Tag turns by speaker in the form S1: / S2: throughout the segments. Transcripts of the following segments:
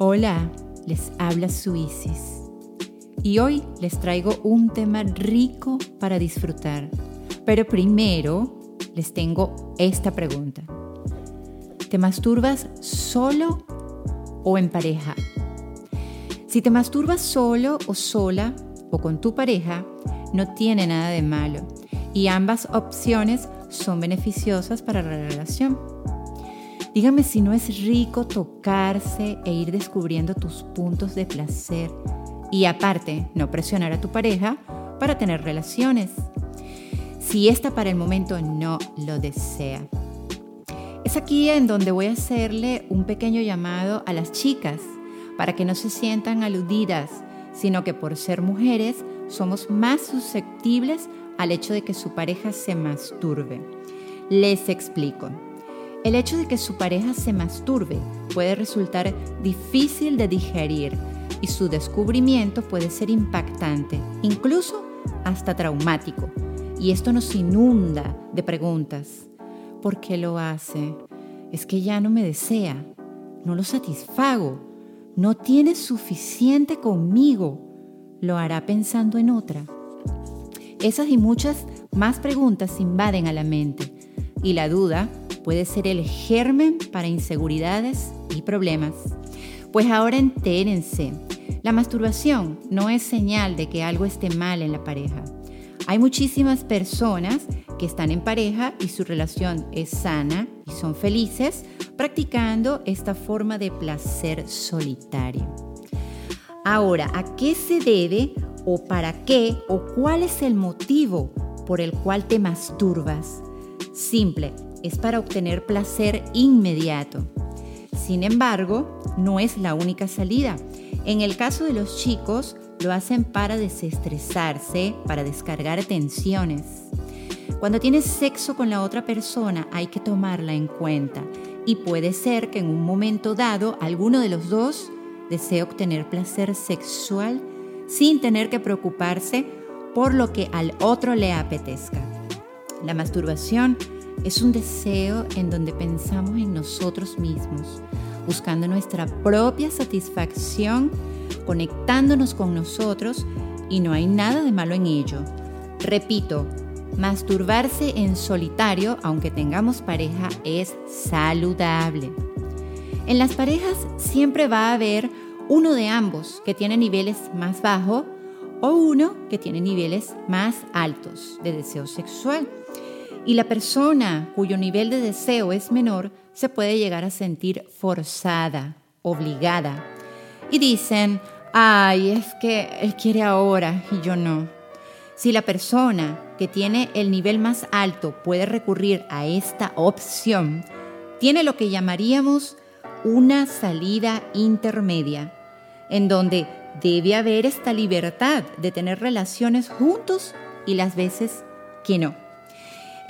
S1: Hola, les habla Suisis. Y hoy les traigo un tema rico para disfrutar. Pero primero les tengo esta pregunta. ¿Te masturbas solo o en pareja? Si te masturbas solo o sola o con tu pareja, no tiene nada de malo y ambas opciones son beneficiosas para la relación. Dígame si no es rico tocarse e ir descubriendo tus puntos de placer y aparte no presionar a tu pareja para tener relaciones. Si esta para el momento no lo desea. Es aquí en donde voy a hacerle un pequeño llamado a las chicas para que no se sientan aludidas, sino que por ser mujeres somos más susceptibles al hecho de que su pareja se masturbe. Les explico. El hecho de que su pareja se masturbe puede resultar difícil de digerir y su descubrimiento puede ser impactante, incluso hasta traumático. Y esto nos inunda de preguntas. ¿Por qué lo hace? Es que ya no me desea, no lo satisfago, no tiene suficiente conmigo, lo hará pensando en otra. Esas y muchas más preguntas invaden a la mente y la duda puede ser el germen para inseguridades y problemas. Pues ahora entérense, la masturbación no es señal de que algo esté mal en la pareja. Hay muchísimas personas que están en pareja y su relación es sana y son felices practicando esta forma de placer solitario. Ahora, ¿a qué se debe o para qué o cuál es el motivo por el cual te masturbas? Simple, es para obtener placer inmediato. Sin embargo, no es la única salida. En el caso de los chicos, lo hacen para desestresarse, para descargar tensiones. Cuando tienes sexo con la otra persona hay que tomarla en cuenta y puede ser que en un momento dado alguno de los dos desee obtener placer sexual sin tener que preocuparse por lo que al otro le apetezca. La masturbación es un deseo en donde pensamos en nosotros mismos, buscando nuestra propia satisfacción, conectándonos con nosotros y no hay nada de malo en ello. Repito, masturbarse en solitario, aunque tengamos pareja, es saludable. En las parejas siempre va a haber uno de ambos que tiene niveles más bajos o uno que tiene niveles más altos de deseo sexual. Y la persona cuyo nivel de deseo es menor se puede llegar a sentir forzada, obligada. Y dicen, ay, es que él quiere ahora y yo no. Si la persona que tiene el nivel más alto puede recurrir a esta opción, tiene lo que llamaríamos una salida intermedia, en donde debe haber esta libertad de tener relaciones juntos y las veces que no.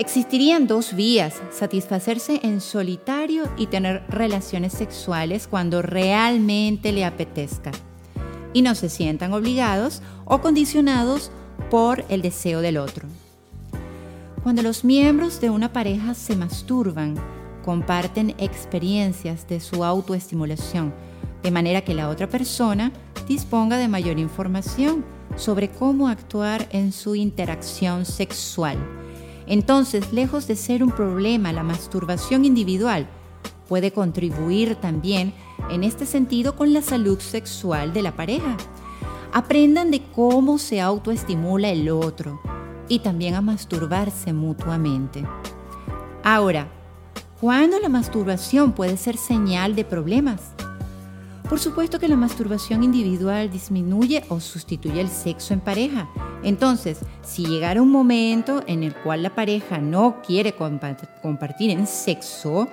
S1: Existirían dos vías, satisfacerse en solitario y tener relaciones sexuales cuando realmente le apetezca. Y no se sientan obligados o condicionados por el deseo del otro. Cuando los miembros de una pareja se masturban, comparten experiencias de su autoestimulación, de manera que la otra persona disponga de mayor información sobre cómo actuar en su interacción sexual entonces, lejos de ser un problema, la masturbación individual puede contribuir también en este sentido con la salud sexual de la pareja. Aprendan de cómo se autoestimula el otro y también a masturbarse mutuamente. Ahora, ¿cuándo la masturbación puede ser señal de problemas? Por supuesto que la masturbación individual disminuye o sustituye el sexo en pareja. Entonces, si llegara un momento en el cual la pareja no quiere compartir en sexo,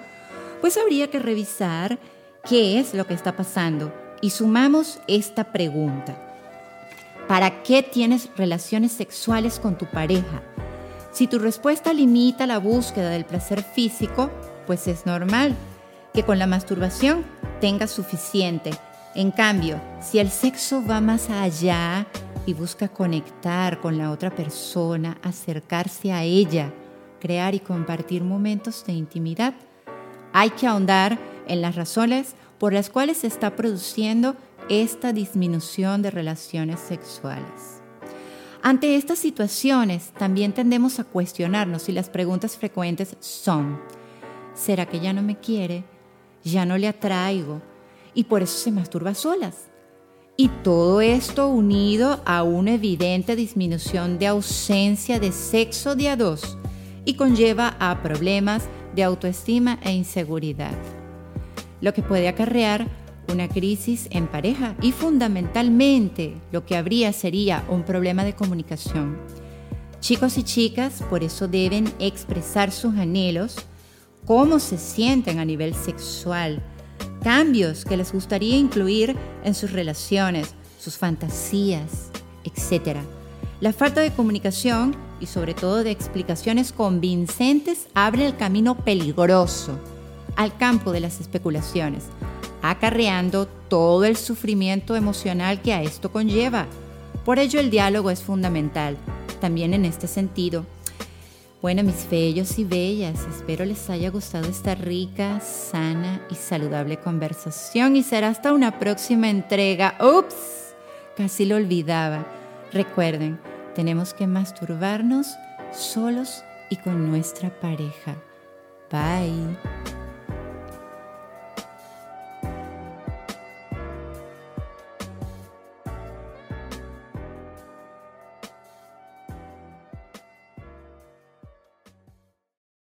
S1: pues habría que revisar qué es lo que está pasando. Y sumamos esta pregunta. ¿Para qué tienes relaciones sexuales con tu pareja? Si tu respuesta limita la búsqueda del placer físico, pues es normal que con la masturbación tenga suficiente. En cambio, si el sexo va más allá y busca conectar con la otra persona, acercarse a ella, crear y compartir momentos de intimidad, hay que ahondar en las razones por las cuales se está produciendo esta disminución de relaciones sexuales. Ante estas situaciones también tendemos a cuestionarnos si las preguntas frecuentes son, ¿será que ya no me quiere? ¿Ya no le atraigo? Y por eso se masturba solas. Y todo esto unido a una evidente disminución de ausencia de sexo de a dos y conlleva a problemas de autoestima e inseguridad, lo que puede acarrear una crisis en pareja y fundamentalmente lo que habría sería un problema de comunicación. Chicos y chicas por eso deben expresar sus anhelos, cómo se sienten a nivel sexual, cambios que les gustaría incluir en sus relaciones, sus fantasías, etc. La falta de comunicación y sobre todo de explicaciones convincentes abre el camino peligroso al campo de las especulaciones, acarreando todo el sufrimiento emocional que a esto conlleva. Por ello el diálogo es fundamental, también en este sentido. Bueno, mis bellos y bellas, espero les haya gustado esta rica, sana y saludable conversación y será hasta una próxima entrega. ¡Ups! Casi lo olvidaba. Recuerden, tenemos que masturbarnos solos y con nuestra pareja. Bye.